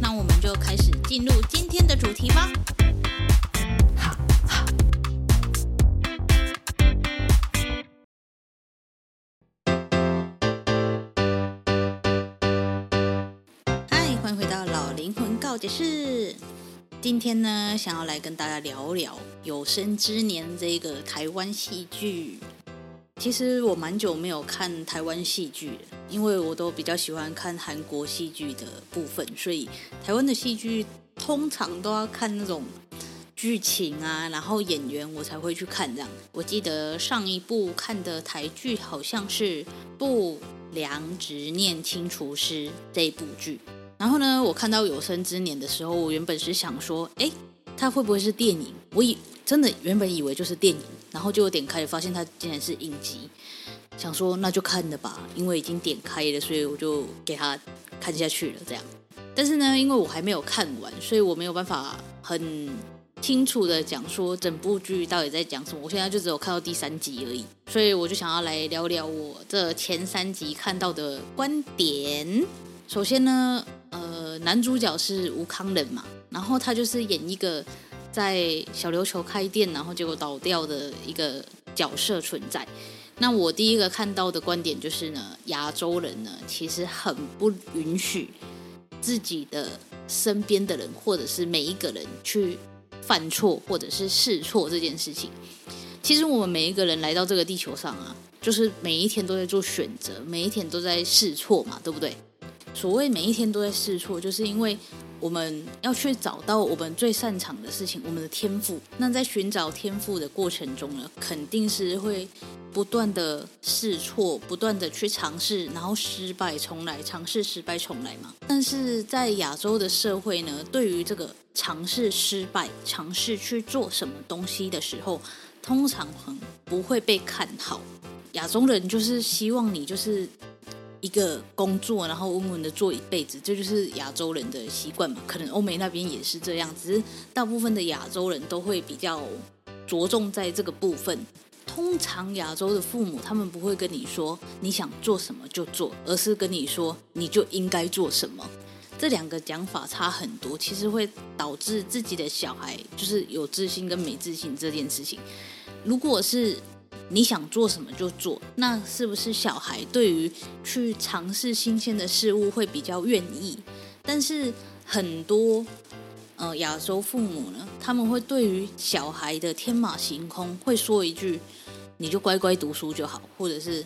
那我们就开始进入今天的主题吧。好，好。嗨，欢迎回到老灵魂告解室。今天呢，想要来跟大家聊聊有生之年这个台湾戏剧。其实我蛮久没有看台湾戏剧了，因为我都比较喜欢看韩国戏剧的部分，所以台湾的戏剧通常都要看那种剧情啊，然后演员我才会去看这样。我记得上一部看的台剧好像是《不良执念清除师》这一部剧，然后呢，我看到有生之年的时候，我原本是想说，哎，它会不会是电影？我以真的原本以为就是电影。然后就有点开，发现它竟然是影集，想说那就看了吧，因为已经点开了，所以我就给他看下去了。这样，但是呢，因为我还没有看完，所以我没有办法很清楚的讲说整部剧到底在讲什么。我现在就只有看到第三集而已，所以我就想要来聊聊我这前三集看到的观点。首先呢，呃，男主角是吴康仁嘛，然后他就是演一个。在小琉球开店，然后结果倒掉的一个角色存在。那我第一个看到的观点就是呢，亚洲人呢其实很不允许自己的身边的人或者是每一个人去犯错或者是试错这件事情。其实我们每一个人来到这个地球上啊，就是每一天都在做选择，每一天都在试错嘛，对不对？所谓每一天都在试错，就是因为。我们要去找到我们最擅长的事情，我们的天赋。那在寻找天赋的过程中呢，肯定是会不断的试错，不断的去尝试，然后失败重来，尝试失败重来嘛。但是在亚洲的社会呢，对于这个尝试失败、尝试去做什么东西的时候，通常很不会被看好。亚洲人就是希望你就是。一个工作，然后稳稳的做一辈子，这就是亚洲人的习惯嘛。可能欧美那边也是这样，只是大部分的亚洲人都会比较着重在这个部分。通常亚洲的父母，他们不会跟你说你想做什么就做，而是跟你说你就应该做什么。这两个讲法差很多，其实会导致自己的小孩就是有自信跟没自信这件事情。如果是你想做什么就做，那是不是小孩对于去尝试新鲜的事物会比较愿意？但是很多呃亚洲父母呢，他们会对于小孩的天马行空会说一句：“你就乖乖读书就好，或者是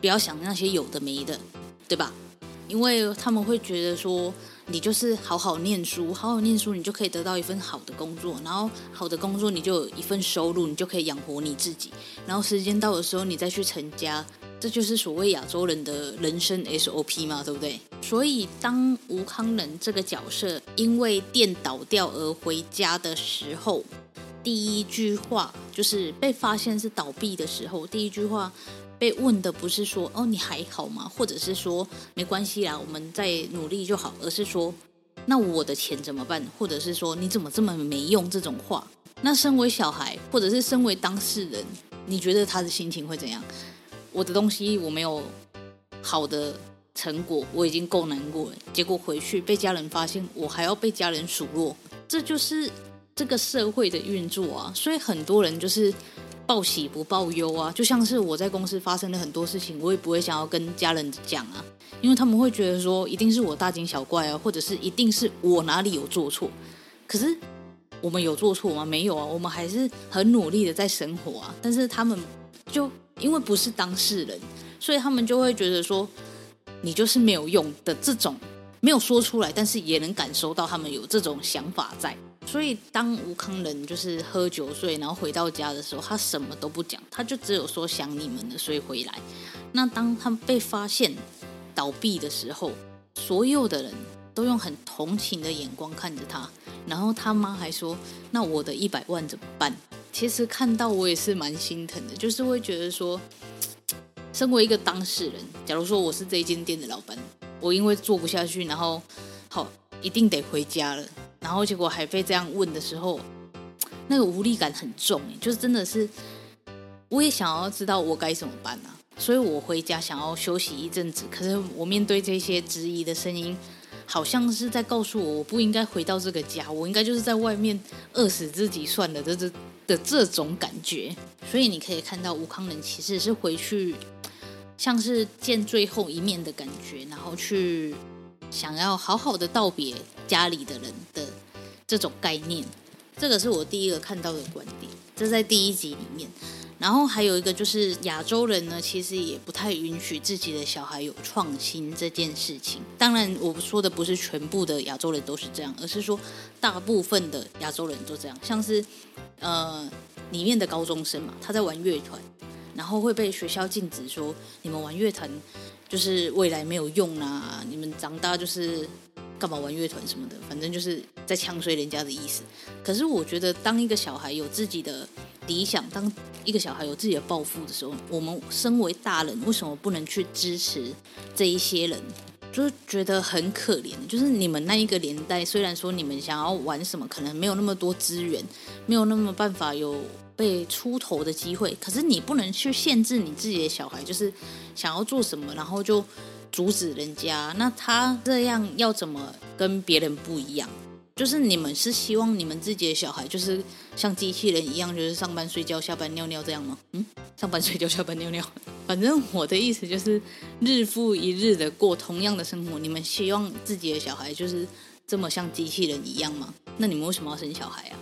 不要想那些有的没的，对吧？”因为他们会觉得说。你就是好好念书，好好念书，你就可以得到一份好的工作，然后好的工作你就有一份收入，你就可以养活你自己。然后时间到的时候，你再去成家，这就是所谓亚洲人的人生 SOP 嘛，对不对？所以当吴康仁这个角色因为店倒掉而回家的时候，第一句话就是被发现是倒闭的时候，第一句话。被问的不是说哦，你还好吗？或者是说没关系啦，我们再努力就好，而是说那我的钱怎么办？或者是说你怎么这么没用？这种话，那身为小孩或者是身为当事人，你觉得他的心情会怎样？我的东西我没有好的成果，我已经够难过了，结果回去被家人发现，我还要被家人数落，这就是这个社会的运作啊！所以很多人就是。报喜不报忧啊，就像是我在公司发生了很多事情，我也不会想要跟家人讲啊，因为他们会觉得说一定是我大惊小怪啊，或者是一定是我哪里有做错。可是我们有做错吗？没有啊，我们还是很努力的在生活啊。但是他们就因为不是当事人，所以他们就会觉得说你就是没有用的这种，没有说出来，但是也能感受到他们有这种想法在。所以，当吴康仁就是喝酒醉，然后回到家的时候，他什么都不讲，他就只有说想你们了，所以回来。那当他被发现倒闭的时候，所有的人都用很同情的眼光看着他。然后他妈还说：“那我的一百万怎么办？”其实看到我也是蛮心疼的，就是会觉得说，身为一个当事人，假如说我是这一间店的老板，我因为做不下去，然后好一定得回家了，然后结果还被这样问的时候，那个无力感很重，就是真的是，我也想要知道我该怎么办啊，所以我回家想要休息一阵子，可是我面对这些质疑的声音。好像是在告诉我，我不应该回到这个家，我应该就是在外面饿死自己算了这这的这种感觉。所以你可以看到吴康仁其实是回去，像是见最后一面的感觉，然后去想要好好的道别家里的人的这种概念。这个是我第一个看到的观点，这在第一集里面。然后还有一个就是亚洲人呢，其实也不太允许自己的小孩有创新这件事情。当然，我说的不是全部的亚洲人都是这样，而是说大部分的亚洲人都这样。像是呃里面的高中生嘛，他在玩乐团，然后会被学校禁止说，你们玩乐团就是未来没有用啊，你们长大就是干嘛玩乐团什么的，反正就是在唱衰人家的意思。可是我觉得，当一个小孩有自己的理想，当一个小孩有自己的抱负的时候，我们身为大人，为什么不能去支持这一些人？就是觉得很可怜。就是你们那一个年代，虽然说你们想要玩什么，可能没有那么多资源，没有那么办法有被出头的机会，可是你不能去限制你自己的小孩，就是想要做什么，然后就阻止人家。那他这样要怎么跟别人不一样？就是你们是希望你们自己的小孩就是像机器人一样，就是上班睡觉，下班尿尿这样吗？嗯，上班睡觉，下班尿尿。反正我的意思就是，日复一日的过同样的生活，你们希望自己的小孩就是这么像机器人一样吗？那你们为什么要生小孩啊？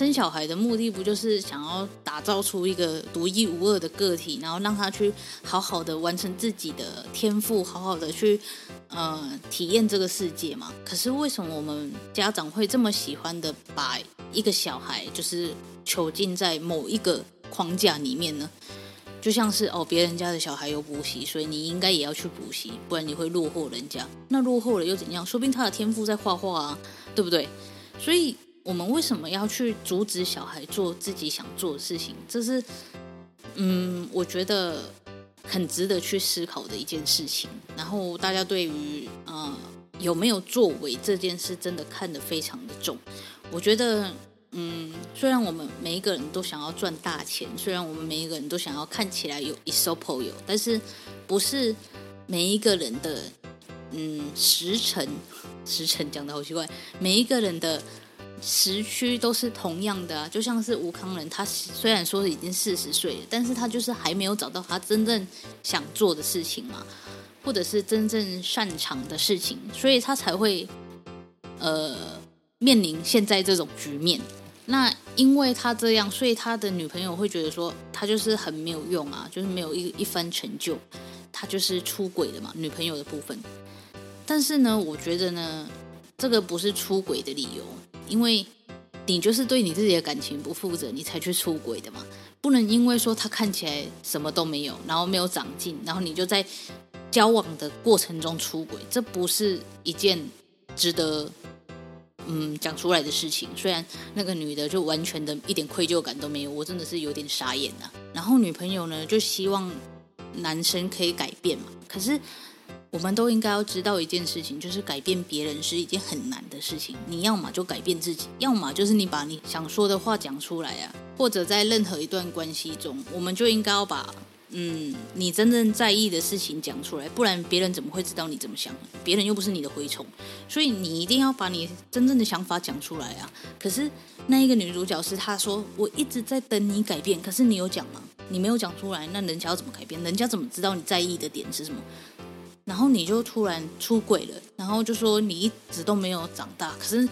生小孩的目的不就是想要打造出一个独一无二的个体，然后让他去好好的完成自己的天赋，好好的去呃体验这个世界吗？可是为什么我们家长会这么喜欢的把一个小孩就是囚禁在某一个框架里面呢？就像是哦，别人家的小孩有补习，所以你应该也要去补习，不然你会落后人家。那落后了又怎样？说不定他的天赋在画画啊，对不对？所以。我们为什么要去阻止小孩做自己想做的事情？这是，嗯，我觉得很值得去思考的一件事情。然后大家对于呃有没有作为这件事，真的看得非常的重。我觉得，嗯，虽然我们每一个人都想要赚大钱，虽然我们每一个人都想要看起来有一手朋友，但是不是每一个人的，嗯，时辰时辰讲的好奇怪，每一个人的。时区都是同样的啊，就像是吴康仁，他虽然说已经四十岁了，但是他就是还没有找到他真正想做的事情嘛，或者是真正擅长的事情，所以他才会呃面临现在这种局面。那因为他这样，所以他的女朋友会觉得说他就是很没有用啊，就是没有一一番成就，他就是出轨的嘛，女朋友的部分。但是呢，我觉得呢，这个不是出轨的理由。因为你就是对你自己的感情不负责，你才去出轨的嘛。不能因为说他看起来什么都没有，然后没有长进，然后你就在交往的过程中出轨，这不是一件值得嗯讲出来的事情。虽然那个女的就完全的一点愧疚感都没有，我真的是有点傻眼呐。然后女朋友呢，就希望男生可以改变嘛，可是。我们都应该要知道一件事情，就是改变别人是一件很难的事情。你要么就改变自己，要么就是你把你想说的话讲出来啊。或者在任何一段关系中，我们就应该要把嗯你真正在意的事情讲出来，不然别人怎么会知道你怎么想？别人又不是你的蛔虫，所以你一定要把你真正的想法讲出来啊。可是那一个女主角是她说，我一直在等你改变，可是你有讲吗？你没有讲出来，那人家要怎么改变？人家怎么知道你在意的点是什么？然后你就突然出轨了，然后就说你一直都没有长大。可是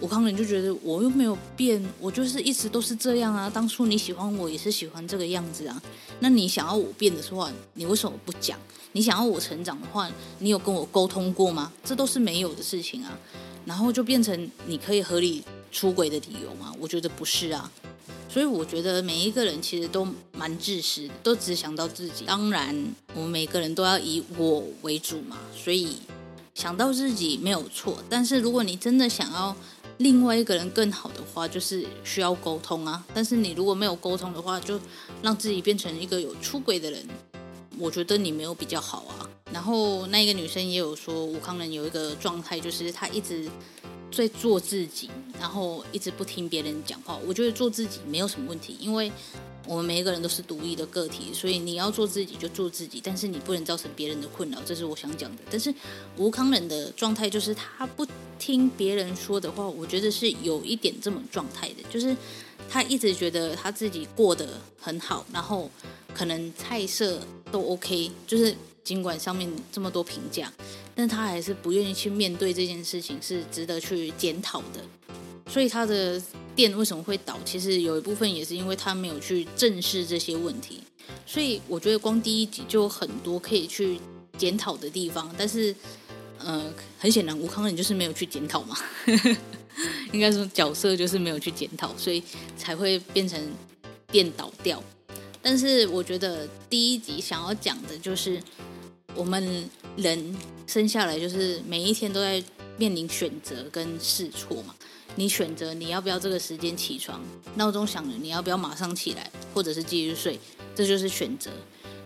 吴慷仁就觉得我又没有变，我就是一直都是这样啊。当初你喜欢我也是喜欢这个样子啊。那你想要我变的话，你为什么不讲？你想要我成长的话，你有跟我沟通过吗？这都是没有的事情啊。然后就变成你可以合理出轨的理由吗？我觉得不是啊。所以我觉得每一个人其实都蛮自私的，都只想到自己。当然，我们每个人都要以我为主嘛。所以想到自己没有错，但是如果你真的想要另外一个人更好的话，就是需要沟通啊。但是你如果没有沟通的话，就让自己变成一个有出轨的人，我觉得你没有比较好啊。然后那一个女生也有说，吴慷仁有一个状态，就是他一直在做自己，然后一直不听别人讲话。我觉得做自己没有什么问题，因为我们每一个人都是独立的个体，所以你要做自己就做自己，但是你不能造成别人的困扰，这是我想讲的。但是吴康仁的状态就是他不听别人说的话，我觉得是有一点这么状态的，就是他一直觉得他自己过得很好，然后可能菜色都 OK，就是。尽管上面这么多评价，但他还是不愿意去面对这件事情，是值得去检讨的。所以他的店为什么会倒？其实有一部分也是因为他没有去正视这些问题。所以我觉得光第一集就有很多可以去检讨的地方。但是，呃，很显然吴康仁就是没有去检讨嘛，应该说角色就是没有去检讨，所以才会变成店倒掉。但是我觉得第一集想要讲的就是。我们人生下来就是每一天都在面临选择跟试错嘛。你选择你要不要这个时间起床，闹钟响了你要不要马上起来，或者是继续睡，这就是选择。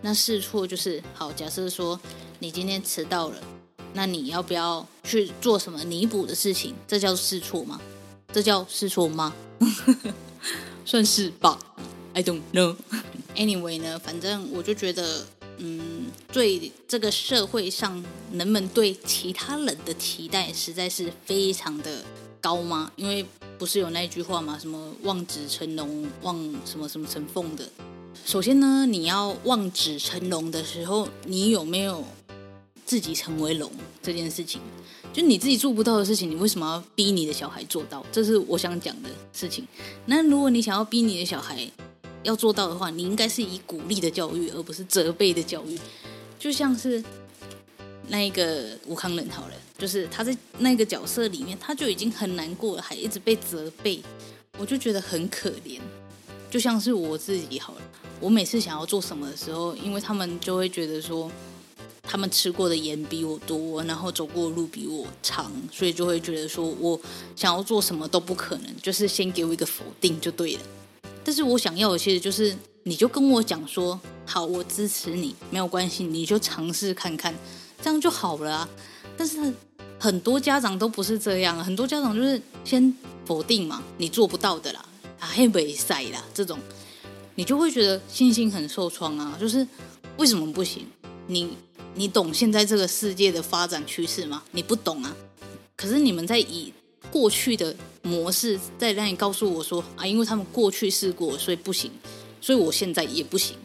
那试错就是好，假设说你今天迟到了，那你要不要去做什么弥补的事情？这叫试错吗？这叫试错吗？算是吧。I don't know. Anyway 呢，反正我就觉得。嗯，对这个社会上人们对其他人的期待实在是非常的高吗？因为不是有那句话吗？什么望子成龙，望什么什么成凤的。首先呢，你要望子成龙的时候，你有没有自己成为龙这件事情？就你自己做不到的事情，你为什么要逼你的小孩做到？这是我想讲的事情。那如果你想要逼你的小孩，要做到的话，你应该是以鼓励的教育，而不是责备的教育。就像是那个吴康仁好了，就是他在那个角色里面，他就已经很难过了，还一直被责备，我就觉得很可怜。就像是我自己好了，我每次想要做什么的时候，因为他们就会觉得说，他们吃过的盐比我多，然后走过的路比我长，所以就会觉得说我想要做什么都不可能，就是先给我一个否定就对了。但是我想要的其实就是，你就跟我讲说，好，我支持你，没有关系，你就尝试看看，这样就好了啊。但是很多家长都不是这样，很多家长就是先否定嘛，你做不到的啦，啊，黑白赛啦，这种，你就会觉得信心很受创啊。就是为什么不行？你你懂现在这个世界的发展趋势吗？你不懂啊。可是你们在以。过去的模式在让你告诉我说啊，因为他们过去试过，所以不行，所以我现在也不行。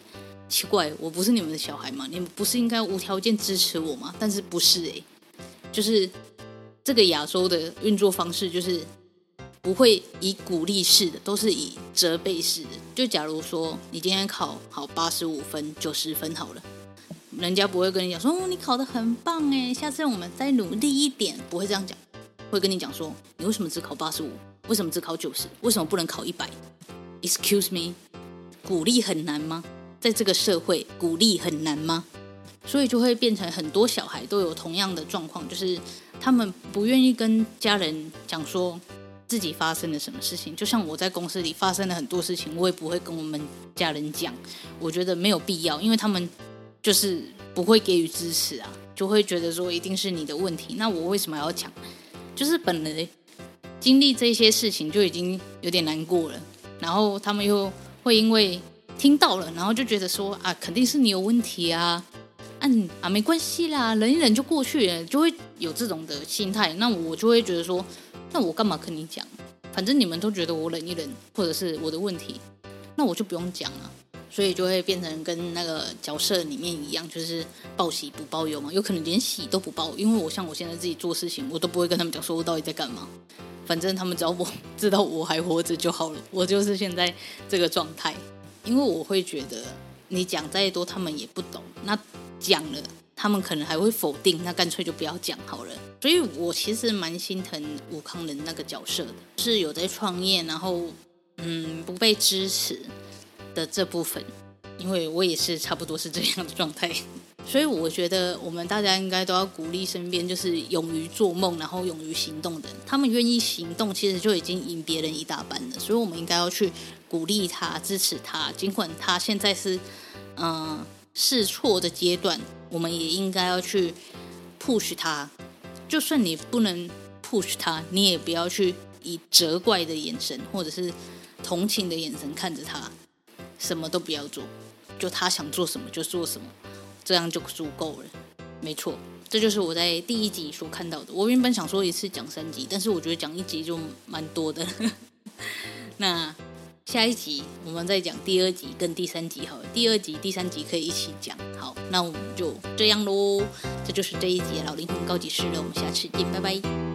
奇怪，我不是你们的小孩吗？你们不是应该无条件支持我吗？但是不是诶，就是这个亚洲的运作方式，就是不会以鼓励式的，都是以责备式的。就假如说你今天考好八十五分、九十分好了，人家不会跟你讲说哦，你考得很棒诶，下次我们再努力一点，不会这样讲。会跟你讲说，你为什么只考八十五？为什么只考九十？为什么不能考一百？Excuse me，鼓励很难吗？在这个社会，鼓励很难吗？所以就会变成很多小孩都有同样的状况，就是他们不愿意跟家人讲说自己发生了什么事情。就像我在公司里发生了很多事情，我也不会跟我们家人讲，我觉得没有必要，因为他们就是不会给予支持啊，就会觉得说一定是你的问题。那我为什么要讲？就是本来经历这些事情就已经有点难过了，然后他们又会因为听到了，然后就觉得说啊，肯定是你有问题啊，嗯啊，没关系啦，忍一忍就过去了，就会有这种的心态。那我就会觉得说，那我干嘛跟你讲？反正你们都觉得我忍一忍，或者是我的问题，那我就不用讲了。所以就会变成跟那个角色里面一样，就是报喜不报忧嘛。有可能连喜都不报，因为我像我现在自己做事情，我都不会跟他们讲说我到底在干嘛。反正他们只要我知道我还活着就好了。我就是现在这个状态，因为我会觉得你讲再多，他们也不懂。那讲了，他们可能还会否定，那干脆就不要讲好了。所以我其实蛮心疼吴慷仁那个角色的，是有在创业，然后嗯不被支持的这部分，因为我也是差不多是这样的状态，所以我觉得我们大家应该都要鼓励身边就是勇于做梦，然后勇于行动的人。他们愿意行动，其实就已经赢别人一大半了。所以我们应该要去鼓励他、支持他，尽管他现在是嗯试错的阶段，我们也应该要去 push 他。就算你不能 push 他，你也不要去以责怪的眼神或者是同情的眼神看着他，什么都不要做，就他想做什么就做什么。这样就足够了，没错，这就是我在第一集所看到的。我原本想说一次讲三集，但是我觉得讲一集就蛮多的。那下一集我们再讲第二集跟第三集好了，第二集、第三集可以一起讲。好，那我们就这样喽。这就是这一集老灵魂高级师了，我们下次见，拜拜。